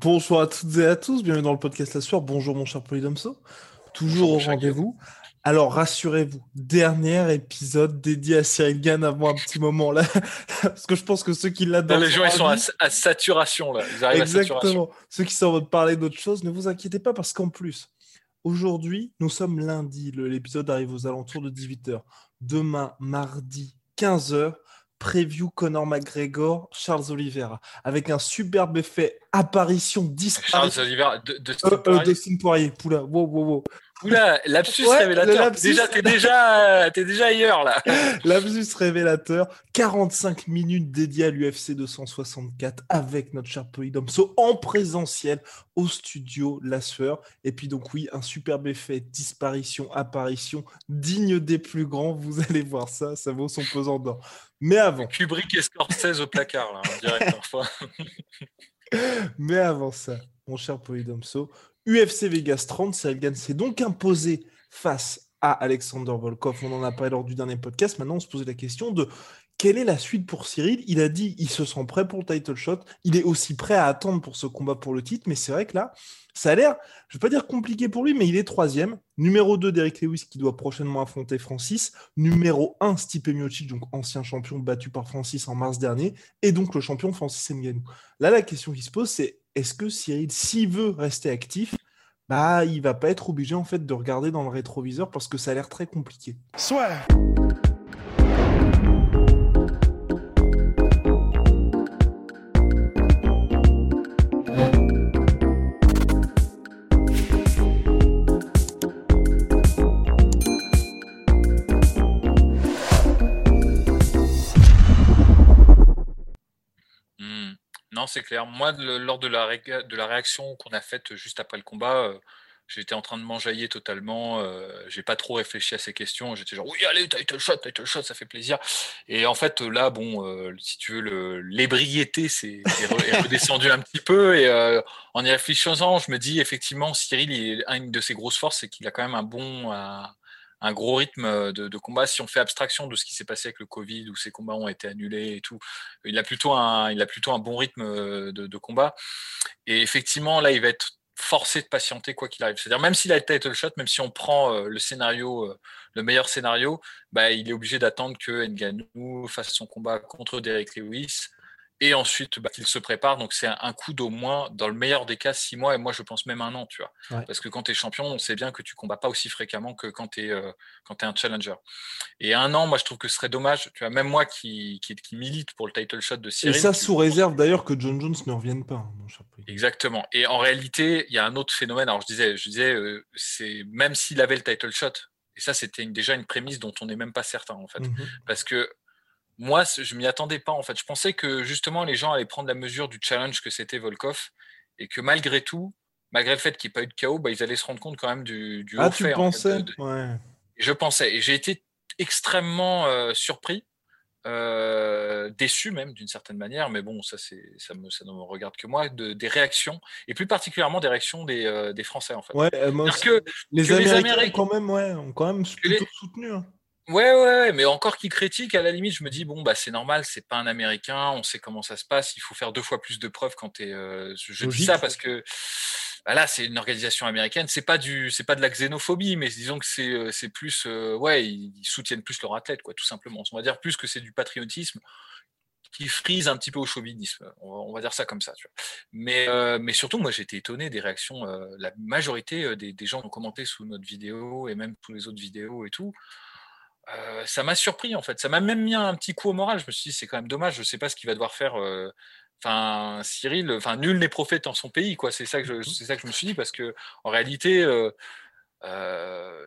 Bonjour à toutes et à tous, bienvenue dans le podcast La Soir. Bonjour mon cher Polydomso, toujours au rendez-vous. Alors rassurez-vous, dernier épisode dédié à Cyril Gann avant un petit moment là, parce que je pense que ceux qui l'adorent. Les gens ils sont à, saturation là, ils arrivent Exactement. à saturation. Ceux qui sont en train de parler d'autre chose, ne vous inquiétez pas parce qu'en plus, aujourd'hui, nous sommes lundi, l'épisode arrive aux alentours de 18h. Demain, mardi, 15h, preview Conor McGregor, Charles Oliveira, avec un superbe effet apparition Charles disparition. Oliver de, de Euh, euh, Poirier. Dustin Poirier, poula, wow, wow, wow. Oula, lapsus Ouais, révélateur. lapsus. Déjà, t'es déjà, t'es déjà ailleurs là. Lapsus révélateur, 45 minutes dédiées à l'UFC 264 avec notre cher Polydomso en présentiel au studio La Sueur. Et puis donc oui, un superbe effet disparition, apparition, digne des plus grands. Vous allez voir ça, ça vaut son pesant d'or. Mais avant, Kubrick et Scorsese au placard là, on dirait parfois. mais avant ça, mon cher Polydomso, UFC Vegas 30, Cyril Gann s'est donc imposé face à Alexander Volkov. On en a parlé lors du dernier podcast. Maintenant, on se posait la question de quelle est la suite pour Cyril? Il a dit il se sent prêt pour le title shot. Il est aussi prêt à attendre pour ce combat pour le titre. Mais c'est vrai que là, ça a l'air, je ne vais pas dire compliqué pour lui, mais il est troisième. Numéro 2, Derek Lewis, qui doit prochainement affronter Francis. Numéro 1, Stipe Miocic, donc ancien champion battu par Francis en mars dernier. Et donc le champion Francis Ngannou. Là, la question qui se pose, c'est est-ce que Cyril, s'il veut rester actif, bah, il va pas être obligé en fait de regarder dans le rétroviseur parce que ça a l'air très compliqué. Hmm. C'est clair. Moi, lors de la, de la réaction qu'on a faite juste après le combat, euh, j'étais en train de m'enjailler totalement. euh, j'ai pas trop réfléchi à ces questions. J'étais genre, oui, allez, title shot, title shot, ça fait plaisir. Et en fait, là, bon, euh, si tu veux, l'ébriété c'est est re- est redescendu un petit peu. Et euh, en y réfléchissant, je me dis, effectivement, Cyril, il, une de ses grosses forces, c'est qu'il a quand même un bon. Un gros rythme de, de combat. Si on fait abstraction de ce qui s'est passé avec le Covid, où ces combats ont été annulés et tout, il a plutôt un, a plutôt un bon rythme euh, de, combat. Et effectivement, là, il va être forcé de patienter quoi qu'il arrive. C'est-à-dire, même s'il a le title shot, même si on prend euh, le scénario, euh, le meilleur scénario, bah, il est obligé d'attendre que Ngannou fasse son combat contre Derek Lewis et ensuite bah, qu'il se prépare. Donc, c'est un, un coup d'au moins, dans le meilleur des cas, six mois et moi, je pense même un an, tu vois. Ouais. Parce que quand tu es champion, on sait bien que tu combats pas aussi fréquemment que quand tu es, euh, es un challenger. Et un an, moi, je trouve que ce serait dommage. Tu vois, même moi qui, qui, qui milite pour le title shot de Et Cyril. ça qui- sous réserve d'ailleurs que John Jones ne revienne pas, hein, mon cher Poly. Exactement. Et en réalité, il y a un autre phénomène. Alors, je disais, je disais, euh, c'est même s'il avait le title shot, et ça, c'était une- déjà une prémisse dont on n'est même pas certain, en fait. Mhm. Parce que moi, je m'y attendais pas, en fait. Je pensais que justement, les gens allaient prendre la mesure du challenge que c'était Volkov, et que malgré tout, malgré le fait qu'il n'y ait pas eu de chaos, bah, ils allaient se rendre compte quand même du, du Ah, tu fait, en fait, pensais de- de- Ouais. je pensais. Et j'ai été extrêmement euh, surpris, euh, déçu même d'une certaine manière, mais bon, ça, ça, me, ça ne me regarde que moi, de, des réactions, et plus particulièrement des réactions des, euh, des Français, en fait. Ouais, moi que, les que les Américains Américains- quand même, ouais, ont quand même les- soutenu. hein. Ouais, ouais, ouais, mais encore qu'ils critiquent, à la limite, je me dis, bon, bah, c'est normal, c'est pas un Américain, on sait comment ça se passe, il faut faire deux fois plus de preuves quand tu es. je dis ça parce que. bah là, c'est une organisation américaine. C'est pas du, c'est pas de la xénophobie, mais disons que c'est, euh, c'est plus, euh, ouais, ils, ils soutiennent plus leur athlète, quoi, tout simplement. On va dire plus que c'est du patriotisme qui frise un petit peu au chauvinisme. On va, on va dire ça comme ça, tu vois. Mais, euh, mais surtout, moi, j'ai été étonné des réactions. euh, la majorité euh, des, des gens qui ont commenté sous notre vidéo et même sous les autres vidéos et tout. Euh, ça m'a surpris en fait. Ça m'a même mis un petit coup au moral. Je me suis dit, c'est quand même dommage. Je sais pas ce qu'il va devoir faire. euh, Enfin, Cyril, enfin, nul n'est prophète en son pays, quoi. C'est ça que je, c'est ça que je me suis dit parce que en réalité, euh,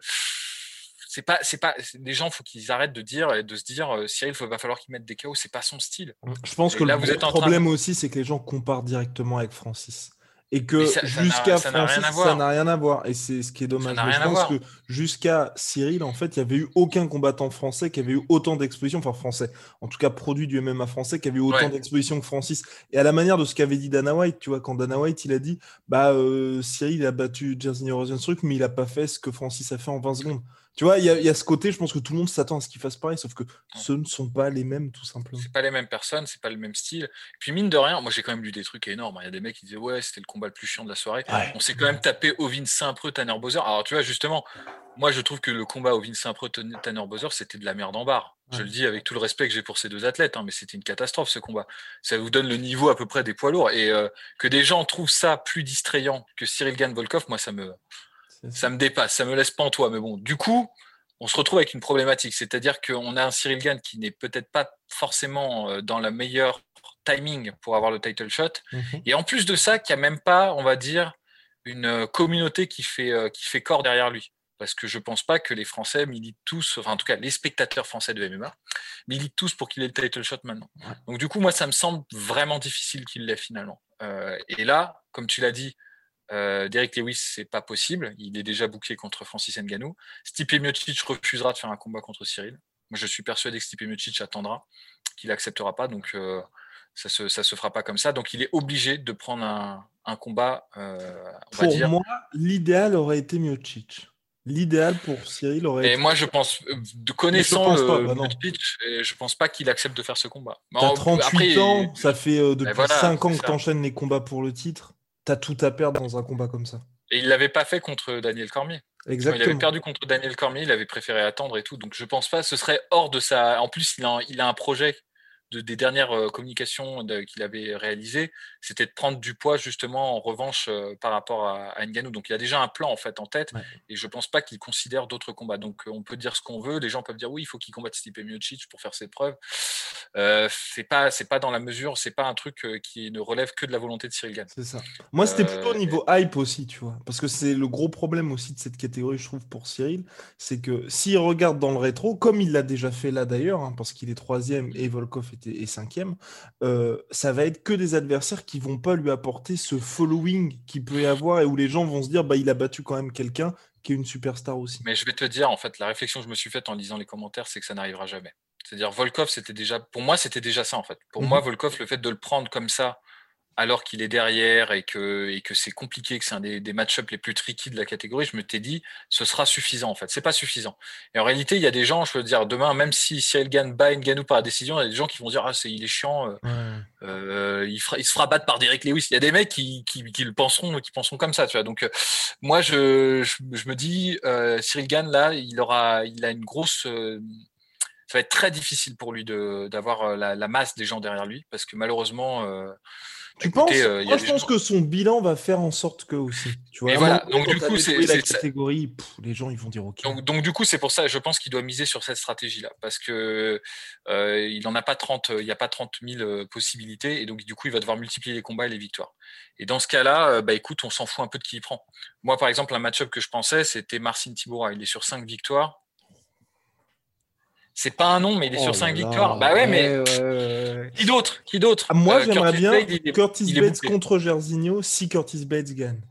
C'est pas, c'est pas, les gens, faut qu'ils arrêtent de dire et de se dire, Cyril, il va falloir qu'il mette des KO. C'est pas son style. Je pense que là, le vous êtes en problème aussi, c'est que les gens comparent directement avec Francis. Et que jusqu'à Francis, ça n'a rien à voir. Et c'est ce qui est dommage. je pense que jusqu'à Cyril, en fait, il n'y avait eu aucun combattant français qui avait eu autant d'exposition, enfin français, en tout cas produit du MMA français, qui avait eu autant Ouais. d'exposition que Francis. Et à la manière de ce qu'avait dit Dana White, tu vois, quand Dana White, il a dit, bah, euh, Cyril, il a battu Jairzinho Rosenstruck, mais il n'a pas fait ce que Francis a fait en 20 secondes. Tu vois, il y, a- il y a ce côté, je pense que tout le monde s'attend à ce qu'il fasse pareil, sauf que ce ne sont pas les mêmes, tout simplement. C'est pas les mêmes personnes, c'est pas le même style. Puis mine de rien, moi j'ai quand même lu des trucs énormes. hein. Il y a des mecs qui disaient ouais, c'était le combat le plus chiant de la soirée. Ouais. On s'est quand même tapé Ovin Saint-Preux, Tanner Bowser. Alors tu vois justement, moi je trouve que le combat Ovin Saint-Preux, Tanner Bowser, c'était de la merde en barre. Je le dis avec tout le respect que j'ai pour ces deux athlètes, hein, mais c'était une catastrophe ce combat. Ça vous donne le niveau à peu près des poids lourds et euh, que des gens trouvent ça plus distrayant que Cyril Gann Volkov, moi ça me ça me dépasse, ça me laisse pantois. Mais bon, du coup, on se retrouve avec une problématique, c'est-à-dire qu'on a un Cyril Gann qui n'est peut-être pas forcément euh, dans la meilleure timing pour avoir le title shot, Mhm. et en plus de ça, qui a même pas, on va dire, une euh, communauté qui fait euh, qui fait corps derrière lui. Parce que je pense pas que les Français militent tous, enfin en tout cas les spectateurs français de MMA militent tous pour qu'il ait le title shot maintenant. Donc du coup, moi, ça me semble vraiment difficile qu'il l'ait finalement. Euh, et là, comme tu l'as dit, euh, Derek Lewis, c'est pas possible. Il est déjà bouclé contre Francis Ngannou. Stipe Miocic refusera de faire un combat contre Cyril. Moi, je suis persuadé que Stipe Miocic attendra, qu'il acceptera pas. Donc, euh, ça se, ça se fera pas comme ça. Donc, il est obligé de prendre un, un combat, euh, on va Pour dire. moi, l'idéal aurait été Miocic. L'idéal pour Cyril aurait Et été. moi, je pense, de connaissant pense le pas, bah je pense pas qu'il accepte de faire ce combat. T'as en- 38 après, ans, ça fait euh, depuis voilà, 5 ans que t'enchaînes les combats pour le titre. T'as tout à perdre dans un combat comme ça. Et il l'avait pas fait contre Daniel Cormier. Il avait Exactement. perdu contre Daniel Cormier, il avait préféré attendre et tout. Donc je pense pas, ce serait hors de sa. En plus, il a, un- il a un projet de, des dernières euh, communications de- qu'il avait réalisées, c'était de prendre du poids justement en revanche euh, par rapport à, à Ngannou. Donc il a déjà un plan en fait en tête Ouais. et je pense pas qu'il considère d'autres combats. Donc euh, on peut dire ce qu'on veut, les gens peuvent dire oui, il faut qu'il combatte Stipe Miocic pour faire ses preuves. Euh, c'est pas c'est pas dans la mesure, c'est pas un truc qui ne relève que de la volonté de Cyril Gann. C'est ça. Moi, c'était plutôt au niveau hype aussi, tu vois. Parce que c'est le gros problème aussi de cette catégorie, je trouve, pour Cyril. C'est que s'il regarde dans le rétro, comme il l'a déjà fait là d'ailleurs, hein, parce qu'il est troisième et Volkov était, est cinquième, euh, ça va être que des adversaires qui vont pas lui apporter ce following qu'il peut y avoir et où les gens vont se dire, bah, il a battu quand même quelqu'un qui est une superstar aussi. Mais je vais te dire, en fait, la réflexion que je me suis faite en lisant les commentaires, c'est que ça n'arrivera jamais. C'est-à-dire, Volkov, c'était déjà, pour moi, c'était déjà ça, en fait. Pour Mhm. moi, Volkov, le fait de le prendre comme ça, alors qu'il est derrière et que, et que c'est compliqué, que c'est un des, des match-ups les plus tricky de la catégorie, je me t'ai dit, ce sera suffisant, en fait. C'est pas suffisant. Et en réalité, il y a des gens, je veux dire, demain, même si Cyril Gann bat Ngannou par décision, il y a des gens qui vont dire, ah, c'est, il est chiant, euh, euh, il, fera- il se fera battre par Derek Lewis. Il y a des mecs qui, qui, qui le penseront, qui penseront comme ça, tu vois. Donc, euh, moi, je, je, je me dis, Cyril Gann, là, il aura, il a une grosse. ça va être très difficile pour lui de d'avoir la, la masse des gens derrière lui, parce que malheureusement. Tu écoutez, penses euh, Moi, je pense gens- que son bilan va faire en sorte que aussi. Tu vois, Et voilà, donc du coup, c'est- la catégorie, pff, les gens ils vont dire OK. Donc, donc, du coup, c'est pour ça, je pense qu'il doit miser sur cette stratégie-là, parce que euh, il n'en a pas 30, il n'y a pas 30 000 euh, possibilités, et donc du coup, il va devoir multiplier les combats et les victoires. Et dans ce cas-là, euh, bah écoute, on s'en fout un peu de qui il prend. Moi, par exemple, un match-up que je pensais, c'était Marcin Tiboura. Il est sur 5 victoires. C'est pas un nom, mais il est Oh sur là 5 là. victoires. Bah ouais, mais ouais, ouais, ouais. qui d'autre Qui d'autre Ah, moi, Euh, j'aimerais bien Blade, il est- Curtis Bates contre Jairzinho si Curtis Bates gagne.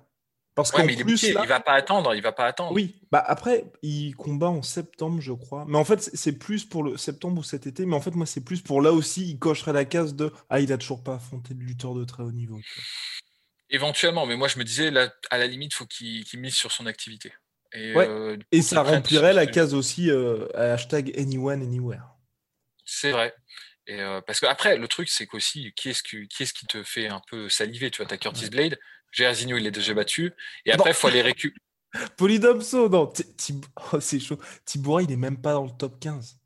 Parce Ouais, qu'en il plus, là, il va pas attendre, il va pas attendre. oui, bah après, il combat en septembre, je crois. Mais en fait, c'est- plus pour le septembre ou cet été. Mais en fait, moi, c'est plus pour là aussi, il cocherait la case de Ah, il a toujours pas affronté de lutteur de très haut niveau. Éventuellement, mais moi je me disais, là, à la limite, faut qu'il qu'il mise sur son activité. Et, Ouais. euh, Et ça remplirait la case aussi euh, hashtag anyone, anywhere. C'est vrai. Et euh, parce que après, le truc, c'est qu'aussi, qui est-ce qui, qui est-ce qui te fait un peu saliver Tu vois, t'as Curtis Blade, Jairzinho, il est déjà battu, et après, il faut aller récupérer. Polydomso, non, oh, c'est chaud. Tiboura, il est même pas dans le top 15.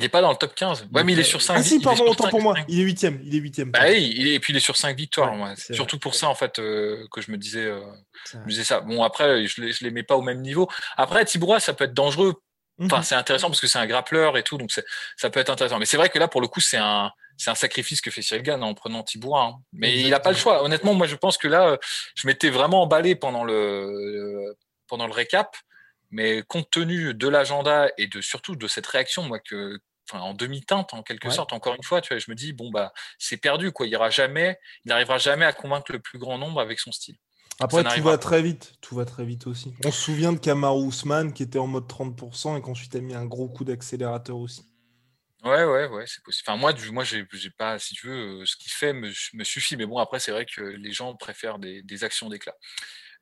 Il est pas dans le top 15. Ouais, mais il est sur 5 Ah si, pardon, autant pour moi. Il est huitième. Il est huitième. Bah oui, il est, et puis il est sur 5 victoires. Ouais, c'est surtout vrai. pour ça, en fait, euh, que je me disais, euh, je me disais ça. Bon, après, je les, je les mets pas au même niveau. Après, Tiboura, ça peut être dangereux. Enfin, Mhm. c'est intéressant parce que c'est un grappleur et tout, donc ça peut être intéressant. Mais c'est vrai que là, pour le coup, c'est un, c'est un sacrifice que fait Cyril Gann en prenant Tiboura. hein. Mais il n'a pas le choix. Honnêtement, moi, je pense que là, euh, je m'étais vraiment emballé pendant le- pendant le récap. Mais compte tenu de l'agenda et de surtout de cette réaction, moi, que, en demi-teinte en quelque sorte, encore une fois, tu vois, je me dis, bon, bah, c'est perdu, quoi. Il ira jamais, il n'arrivera jamais à convaincre le plus grand nombre avec son style. Après, tout va très vite. Tout va très vite aussi. On se souvient de Kamaru Usman qui était en mode 30% et qu'ensuite a mis un gros coup d'accélérateur aussi. Ouais, ouais, ouais, c'est possible. Enfin, moi, moi, j'ai, pas, si tu veux, euh, ce qu'il fait me, suffit. Mais bon, après, c'est vrai que les gens préfèrent des, actions d'éclat.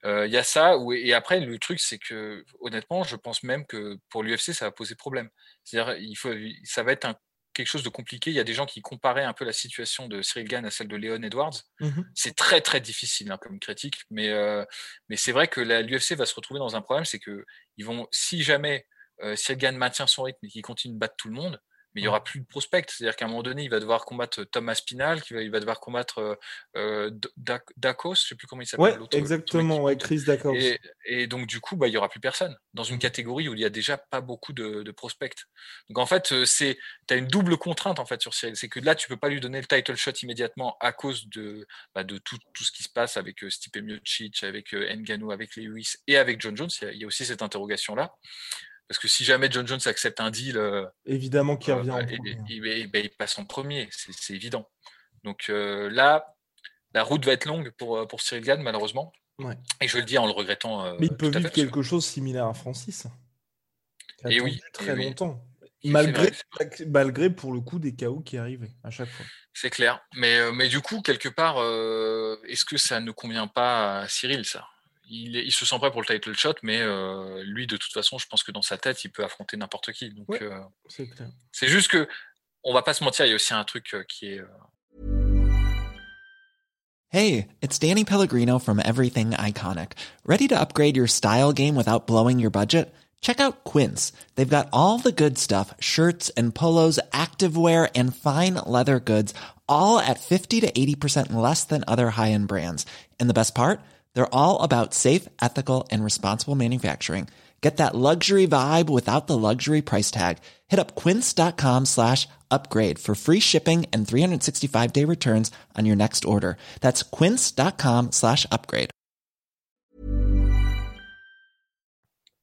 Euh, il y a ça, et après, le truc, c'est que, honnêtement, je pense même que pour l'UFC, ça va poser problème. C'est-à-dire, il faut, ça va être un quelque chose de compliqué. Il y a des gens qui comparaient un peu la situation de Cyril Gann à celle de Léon Edwards. Mmh c'est très très difficile hein, comme critique, mais, euh, mais c'est vrai que l'UFC va se retrouver dans un problème, c'est que ils vont, si jamais euh, Cyril Gann maintient son rythme et qu'il continue de battre tout le monde, mais il n'y aura plus de prospect. C'est-à-dire qu'à un moment donné, il va devoir combattre Thomas Spinal, il va, il va devoir combattre euh, euh Dacos, je ne sais plus comment il s'appelle. Ouais, exactement, ouais, Chris Dacos. Et, donc, du coup, bah, il n'y aura plus personne dans une catégorie où il n'y a déjà pas beaucoup de, prospects. Donc, en fait, euh, tu as une double contrainte en fait, sur Cyril. C'est que là, tu ne peux pas lui donner le title shot immédiatement à cause de, bah, de tout, tout, ce qui se passe avec euh, Stipe Miocic, avec Nganou, avec Lewis et avec John Jones. Il y a, aussi cette interrogation-là. Parce que si jamais John Jones accepte un deal. Euh, Évidemment qu'il revient en premier. Il, passe en premier, c'est évident. Donc euh, là, la route va être longue pour, euh, pour Cyril Gann, malheureusement. Et je le dis en le regrettant. Mais il peut vivre quelque chose similaire à Francis. Et oui. Très longtemps. Malgré, malgré, pour le coup, des chaos qui arrivaient à chaque fois. C'est clair. Mais, mais du coup, quelque part, est-ce que ça ne convient pas à Cyril, ça? Il, se sent prêt pour le title shot, mais euh, lui, de toute façon, je pense que dans sa tête, il peut affronter n'importe qui. Donc, euh, c'est juste que, on va pas se mentir, il y a aussi un truc euh, qui est. Hey, it's Danny Pellegrino from Everything Iconic. Ready to upgrade your style game without blowing your budget? Check out Quince. They've got all the good stuff shirts and polos, activewear, and fine leather goods, all at 50 to 80% less than other high end brands. And the best part? They're all about safe, ethical, and responsible manufacturing. Get that luxury vibe without the luxury price tag. Hit up quince.com slash upgrade for free shipping and 365 day returns on your next order. That's quince.com slash upgrade.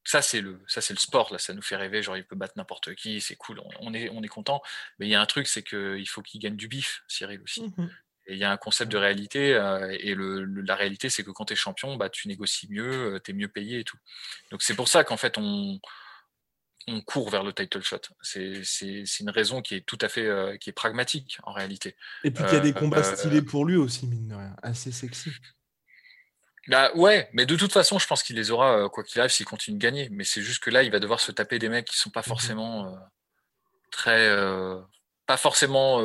Ça, c'est le, ça, c'est le sport, là. Ça nous fait rêver. Genre, il peut battre n'importe qui. C'est cool. On, on, est, on est content. Mais il y a un truc, c'est qu'il faut qu'il gagne du bif, Cyril aussi. Mm -hmm. Et il y a un concept de réalité, euh, et le, la réalité, c'est que quand tu es champion, bah, tu négocies mieux, euh, tu es mieux payé et tout. Donc c'est pour ça qu'en fait, on, on court vers le title shot. C'est une raison qui est tout à fait euh, qui est pragmatique en réalité. Et puis qu'il y a des combats stylés pour lui aussi, mine de rien, assez sexy. Bah ouais, mais de toute façon, je pense qu'il les aura quoi qu'il arrive s'il continue de gagner. Mais c'est juste que là, il va devoir se taper des mecs qui sont pas mmh forcément très, pas forcément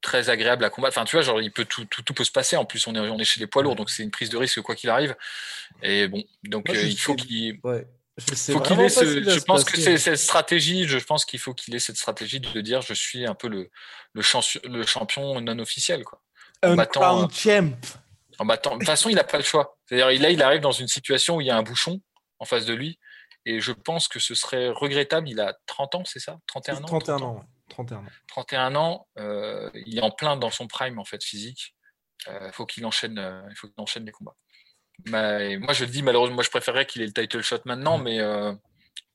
très agréable à combattre. Enfin, tu vois, genre, il peut tout, tout, tout peut se passer. En plus, on est, on est chez les poids lourds, donc c'est une prise de risque quoi qu'il arrive. Et bon, donc euh, il faut qu'il. Ouais. Faut qu'il ait ce, je pense que c'est cette stratégie. Je pense qu'il faut qu'il ait cette stratégie de dire je suis un peu le, le, champion, le champion non officiel. Quoi. Un battant, champ. En battant. De toute façon, il n'a pas le choix. C'est-à-dire, là, il arrive dans une situation où il y a un bouchon en face de lui. Et je pense que ce serait regrettable. Il a 30 ans, c'est ça? 31 ans 31 ans. 31 ans. 31 ans, euh, il est en plein dans son prime en fait physique. Euh, faut qu'il enchaîne, euh, il faut qu'il enchaîne les combats. Mais, moi je le dis malheureusement, moi je préférerais qu'il ait le title shot maintenant, mais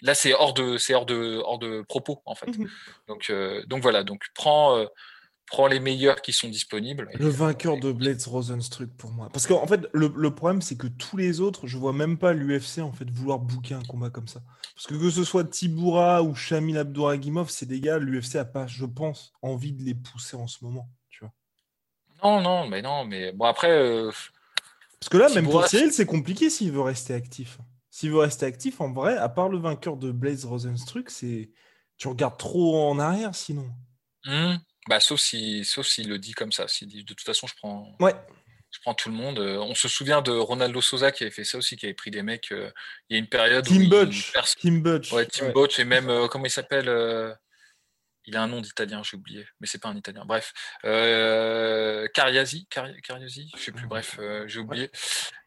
là c'est hors de, c'est hors de, hors de propos en fait. Mhm. Donc, donc voilà, donc prends prends les meilleurs qui sont disponibles. Le vainqueur de Blades Rosenstruck pour moi. Parce qu'en fait, le, le problème, c'est que tous les autres, je vois même pas l'UFC en fait vouloir booker un combat comme ça. Parce que que ce soit Tiboura ou Shamil Abdouragimov, c'est des gars, l'UFC a pas, je pense, envie de les pousser en ce moment. Tu vois. Non, non, mais non, mais bon après. Euh, Parce que là, même pour Cyril, c'est compliqué s'il veut rester actif. S'il veut rester actif, en vrai, à part le vainqueur de Blaze Rosenstruck, c'est tu regardes trop en arrière sinon. Mmh. Bah, sauf si, sauf s'il le dit comme ça. S'il dit de toute façon, je prends. Ouais. Je prends tout le monde. Euh, on se souvient de Ronaldo Sosa qui avait fait ça aussi, qui avait pris des mecs. Euh, il y a une période Tim où. Butch. Tim Butch. Ouais, Tim Butch et même euh, comment il s'appelle il a un nom d'italien, j'ai oublié, mais c'est pas un italien. Bref, euh, Cariasi, Cariasi, je sais plus. Bref, euh, j'ai oublié.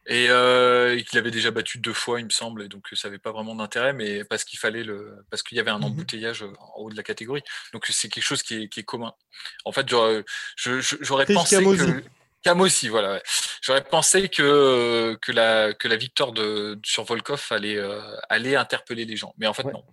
Et, euh, qu'il avait déjà battu deux fois, il me semble, et donc ça n'avait pas vraiment d'intérêt, mais parce qu'il fallait le, parce qu'il y avait un mmh embouteillage en haut de la catégorie. Donc c'est quelque chose qui est, commun. En fait, j'aurais pensé que Camossi, voilà. J'aurais pensé que, que, la, que la victoire de, sur Volkov allait, euh, allait interpeller les gens. Mais en fait, non.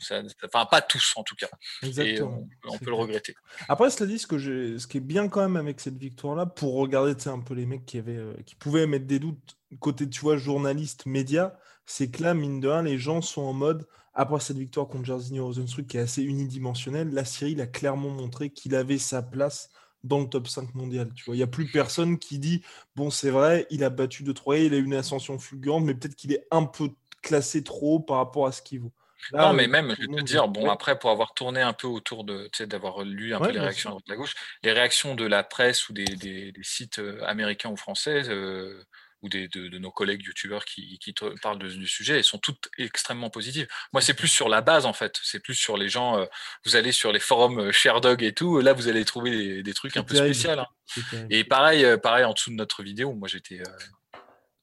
enfin, pas tous, en tout cas. Exactement. on, peut le regretter. Après, cela dit, ce, que ce qui est bien quand même avec cette victoire-là, pour regarder un peu les mecs qui, avaient, euh, qui pouvaient mettre des doutes côté, tu vois, journaliste, média, c'est que là, mine de rien, les gens sont en mode après cette victoire contre Jairzinho Rosenstruck qui est assez unidimensionnelle, la Syrie a clairement montré qu'il avait sa place dans le top 5 mondial. Tu vois, il n'y a plus personne qui dit bon, c'est vrai, il a battu de 3 il a eu une ascension fulgurante, mais peut-être qu'il est un peu classé trop haut par rapport à ce qu'il vaut. non, mais même, je vais te dire, bon, après, pour avoir tourné un peu autour de, tu sais, d'avoir lu un peu les réactions de la gauche, les réactions de la presse ou des, des, sites euh, américains ou français, euh, ou des, de, nos collègues youtubeurs qui, qui parlent du sujet, elles sont toutes extrêmement positives. Moi, c'est plus sur la base, en fait. C'est plus sur les gens. Euh, vous allez sur les forums euh, Sherdog et tout. Là, vous allez trouver des, trucs un peu spéciaux. Hein. Et pareil, euh, pareil, en dessous de notre vidéo, moi, j'étais.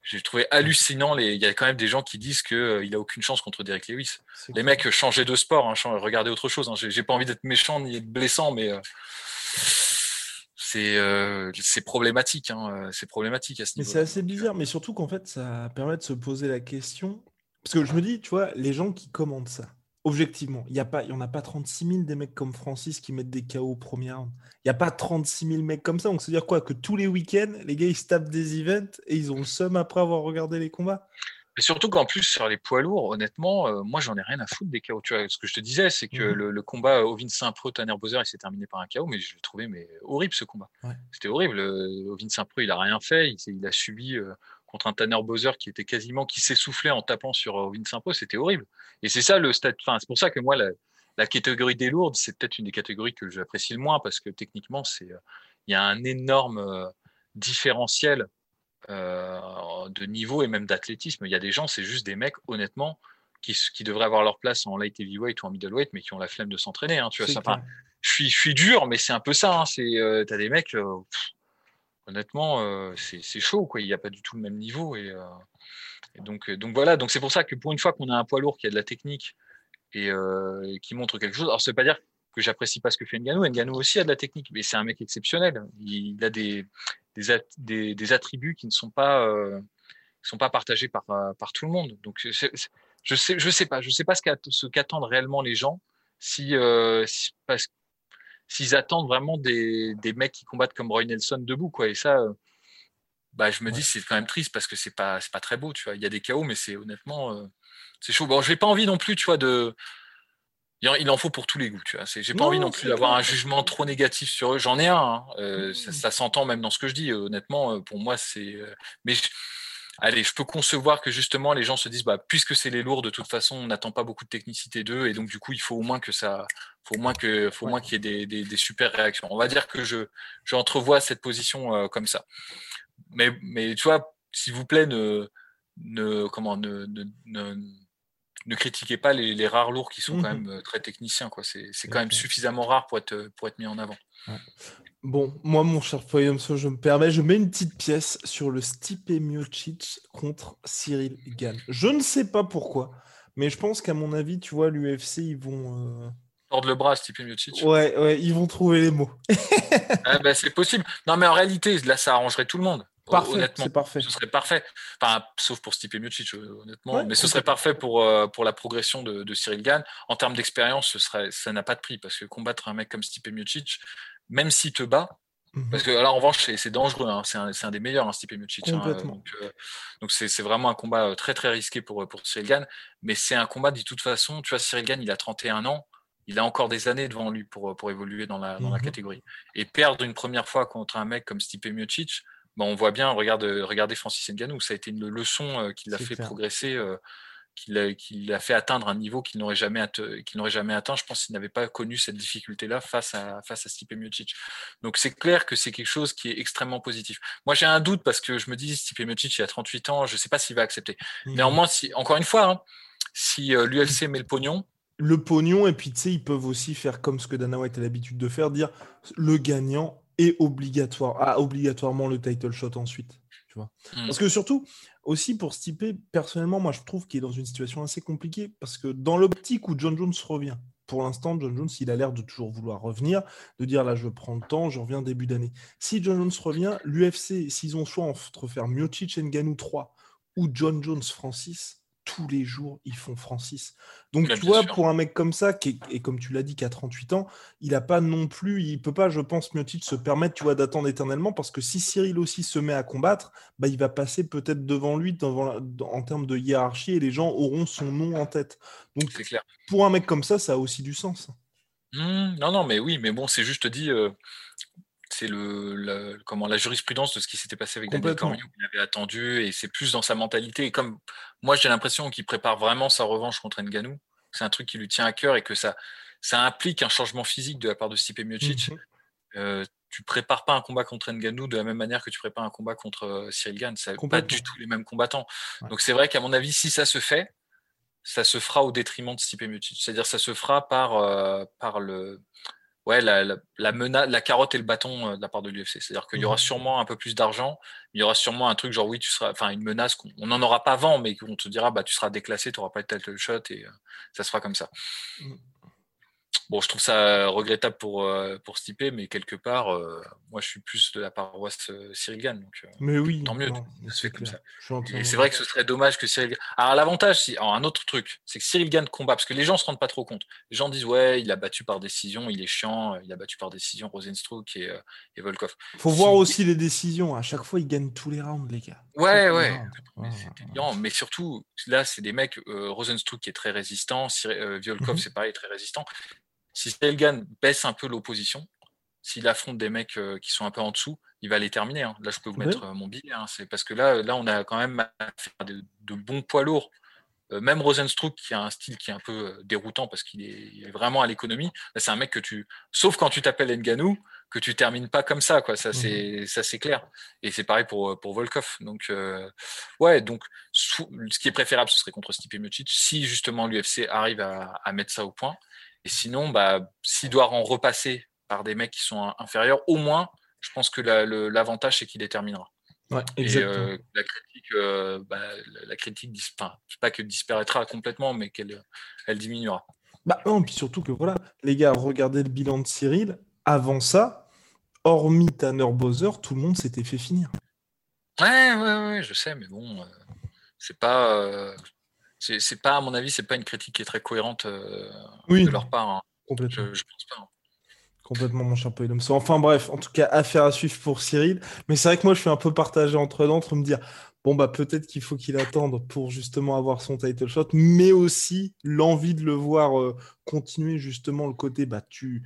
j'ai trouvé hallucinant. Les... Il y a quand même des gens qui disent qu'il il a aucune chance contre Derek Lewis. Les mecs, changez de sport, hein, regardez autre chose. Hein. J'ai pas envie d'être méchant ni d'être blessant, mais euh, c'est problématique. Hein, c'est problématique à ce niveau. C'est assez bizarre, mais surtout qu'en fait, ça permet de se poser la question. Parce que je me dis, tu vois, les gens qui commandent ça, objectivement, il n'y en a pas 36 000 des mecs comme Francis qui mettent des KO au premier round. Il n'y a pas 36 000 mecs comme ça. Donc, c'est-à-dire quoi? Que tous les week-ends, les gars, ils se tapent des events et ils ont le seum après avoir regardé les combats? Et surtout qu'en plus, sur les poids lourds, honnêtement, euh, moi, j'en ai rien à foutre des KO. Tu vois, ce que je te disais, c'est que mmh le, combat Ovin Saint-Preux, Tanner Bowser, il s'est terminé par un KO, mais je l'ai trouvé mais, horrible ce combat. C'était horrible. Euh, Ovin Saint-Preux, il a rien fait. Il, il a subi euh, contre un Tanner Bowser qui était quasiment, qui s'essoufflait en tapant sur Ovin Saint-Preux. C'était horrible. Et c'est ça le stade. Enfin, c'est pour ça que moi, la, la catégorie des lourdes, c'est peut-être une des catégories que j'apprécie le moins parce que techniquement, c'est, il y a un énorme différentiel euh, de niveau et même d'athlétisme. Il y a des gens, c'est juste des mecs, honnêtement, qui, qui, devraient avoir leur place en light heavyweight ou en middleweight, mais qui ont la flemme de s'entraîner. Hein, tu vois, ça, je suis, je suis dur, mais c'est un peu ça. Hein, c'est, euh, t'as des mecs, euh, honnêtement, c'est, chaud, quoi. Il n'y a pas du tout le même niveau et, donc, donc voilà. Donc c'est pour ça que pour une fois qu'on a un poids lourd qui a de la technique et, qui montre quelque chose. Alors ça veut pas dire que j'apprécie pas ce que fait Nganou. Nganou aussi a de la technique, mais c'est un mec exceptionnel. Il, a des, des, des, attributs qui ne sont pas, euh, sont pas partagés par, euh, par tout le monde. Donc, je sais, je sais pas, je sais pas ce qu'attendent réellement les gens si, euh, parce s'ils attendent vraiment des, des mecs qui combattent comme Roy Nelson debout, quoi. Et ça, bah, je me dis, c'est quand même triste parce que c'est pas, pas très beau, tu vois. Il y a des chaos, mais c'est honnêtement, c'est chaud. Bon, j'ai pas envie non plus, tu vois, de, il en faut pour tous les goûts, tu vois. J'ai pas envie non plus d'avoir un jugement trop négatif sur eux. J'en ai un. Hein. Euh, mmh. ça, s'entend même dans ce que je dis. Honnêtement, euh, pour moi, c'est. Euh, mais allez, je peux concevoir que justement les gens se disent, bah, puisque c'est les lourds, de toute façon, on n'attend pas beaucoup de technicité d'eux, et donc du coup, il faut au moins que ça, faut au moins que, faut au moins qu'il y ait des, des, super réactions. On va dire que je, j'entrevois cette position comme ça. Mais, mais tu vois, s'il vous plaît, ne, ne, comment, ne, ne ne critiquez pas les, rares lourds qui sont quand mmh même euh, très techniciens. Quoi. C'est, quand même suffisamment rare pour être, pour être mis en avant. Bon, moi, mon cher Poyomso, je me permets, je mets une petite pièce sur le Stipe Miocic contre Cyril Gann. Je ne sais pas pourquoi, mais je pense qu'à mon avis, tu vois, l'UFC, ils vont. Euh... Tordre le bras, Stipe Miocic. Ouais, ouais, ils vont trouver les mots. ah bah, c'est possible. Non, mais en réalité, là, ça arrangerait tout le monde. Parfait, honnêtement, parfait. Ce serait parfait. Enfin, sauf pour Stipe Miocic, euh, honnêtement. mais ce serait parfait pour, euh, pour la progression de, de Cyril Gann. En termes d'expérience, ce serait, ça n'a pas de prix parce que combattre un mec comme Stipe Miocic, même s'il te bat, mhm. parce que là, en revanche, c'est dangereux. Hein. c'est un, un, des meilleurs, hein, Stipe Miocic. Hein, donc, euh, donc c'est vraiment un combat très très risqué pour, pour Cyril Gann. Mais c'est un combat de toute façon. Tu vois, Cyril Gann, il a 31 ans. Il a encore des années devant lui pour, pour évoluer dans la, dans la mhm. catégorie. Et perdre une première fois contre un mec comme Stipe Miocic, on voit bien, regarde, regardez Francis Ngannou, ça a été une leçon euh, qui l'a fait progresser, euh, qui l'a fait atteindre un niveau qu'il n'aurait jamais, n'aurait jamais atteint. Je pense qu'il n'avait pas connu cette difficulté-là face à, face à Stipe Miocic. Donc c'est clair que c'est quelque chose qui est extrêmement positif. Moi j'ai un doute parce que je me dis, Stipe Miocic, il a 38 ans, je ne sais pas s'il va accepter. Mmh. Néanmoins, si, encore une fois, hein, si euh, l'UFC met le pognon, le pognon, et puis tu sais, ils peuvent aussi faire comme ce que Dana White a l'habitude de faire, dire le gagnant et obligatoire, a obligatoirement le title shot ensuite. Tu vois mmh. Parce que surtout, aussi pour Stipe, personnellement, moi je trouve qu'il est dans une situation assez compliquée parce que dans l'optique où John Jones revient, pour l'instant, John Jones, il a l'air de toujours vouloir revenir, de dire là, je prends le temps, je reviens début d'année. Si John Jones revient, l'UFC, s'ils ont choix entre faire Miocic Nganou 3 ou John Jones Francis, tous les jours, ils font Francis. Donc, tu vois, pour un mec comme ça, qui et comme tu l'as dit, qui a 38 ans, il n'a pas non plus, il peut pas, je pense, Miocic se permettre, tu vois, d'attendre éternellement, parce que si Cyril aussi se met à combattre, bah, il va passer peut-être devant lui en termes de hiérarchie, et les gens auront son nom en tête. Donc, clair. pour un mec comme ça, ça a aussi du sens. Mmh, non, non, mais oui, mais bon, c'est juste dit, euh, c'est le, comment la jurisprudence de ce qui s'était passé avec Daniel Cormier, il avait attendu et c'est plus dans sa mentalité. Et comme moi j'ai l'impression qu'il prépare vraiment sa revanche contre Nganou, c'est un truc qui lui tient à cœur et que ça, ça implique un changement physique de la part de Stipe Miocic. Mhm. Euh, tu prépares pas un combat contre Nganou de la même manière que tu prépares un combat contre euh, Cyril Gann. C'est pas du tout les mêmes combattants. Donc c'est vrai qu'à mon avis, si ça se fait, ça se fera au détriment de Stipe Miocic. C'est-à-dire ça se fera par, euh, par le ouais, la, la, la, la carotte et le bâton euh, de la part de l'UFC. C'est-à-dire qu'il y aura mmh. sûrement un peu plus d'argent, il y aura sûrement un truc genre oui, tu seras, enfin une menace qu'on n'en aura pas avant, mais qu'on te dira bah tu seras déclassé, tu n'auras pas de title shot et euh, ça se fera comme ça. Mmh. Bon, je trouve ça regrettable pour, euh, pour Stipe, mais quelque part, euh, moi, je suis plus de la paroisse euh, Cyril Gann. Donc, mais oui, tant mieux. C'est comme ça. Et c'est vrai que ce serait dommage que Cyril Alors, l'avantage, si... un autre truc, c'est que Cyril Gann combat, parce que les gens ne se rendent pas trop compte. Les gens disent, ouais, il a battu par décision, il est chiant, il a battu par décision Rosenstruck et, et Volkov. faut voir aussi les décisions. À chaque fois, il gagne tous les rounds, les gars. Ouais, ouais. Mais, surtout, là, c'est des mecs, Rosenstruck qui est très résistant, Volkov, mhm. c'est pareil, très résistant. Si Stelgan baisse un peu l'opposition, s'il affronte des mecs euh, qui sont un peu en dessous, il va les terminer. Hein. Là, je peux vous mettre euh, mon billet. Hein. C'est parce que là, là, on a quand même de, de bons poids lourds. Euh, même Rosenstruck, qui a un style qui est un peu déroutant parce qu'il est, vraiment à l'économie, c'est un mec que tu, sauf quand tu t'appelles Nganou, que tu termines pas comme ça, quoi. Ça, c'est, ça, c'est clair. Et c'est pareil pour, pour Volkov. Donc, ouais, donc, ce qui est préférable, ce serait contre Stipe Miocic, si justement l'UFC arrive à, à, mettre ça au point. Et sinon, bah, s'il doit en repasser par des mecs qui sont inférieurs, au moins, je pense que l'avantage, c'est qu'il déterminera. Ouais, et euh, la critique, euh, bah, la critique enfin, pas que disparaîtra complètement, mais qu'elle elle diminuera. Bah non, puis surtout que voilà, les gars, regardez le bilan de Cyril. Avant ça, hormis Tanner Bowser, tout le monde s'était fait finir. Ouais, ouais, ouais, je sais, mais bon, euh, c'est pas c'est pas, à mon avis, c'est pas une critique qui est très cohérente euh, de leur part. Hein. Complètement. Je, pense pas. Hein. Complètement, mon cher Enfin bref, en tout cas, affaire à suivre pour Cyril. Mais c'est vrai que moi, je suis un peu partagé entre d'entre me dire, bon, bah peut-être qu'il faut qu'il attende pour justement avoir son title shot, mais aussi l'envie de le voir euh, continuer justement le côté, bah tu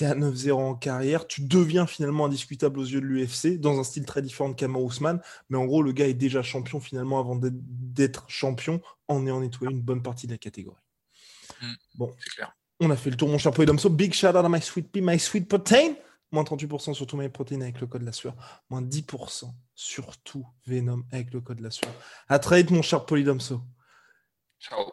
tu à 9-0 en carrière, tu deviens finalement indiscutable aux yeux de l'UFC, dans un style très différent de Kamar Ousmane, mais en gros, le gars est déjà champion finalement avant d'être champion en ayant nettoyé une bonne partie de la catégorie. Mm. bon, clair. on a fait le tour, mon cher Poidomso. Big shout out à My Sweet Pea, My Sweet Protein. Moins 38% sur tout My Protein avec le code de la sueur. Moins 10% sur tout Venom avec le code de la sueur. À très vite, mon cher Polydomso. Ciao.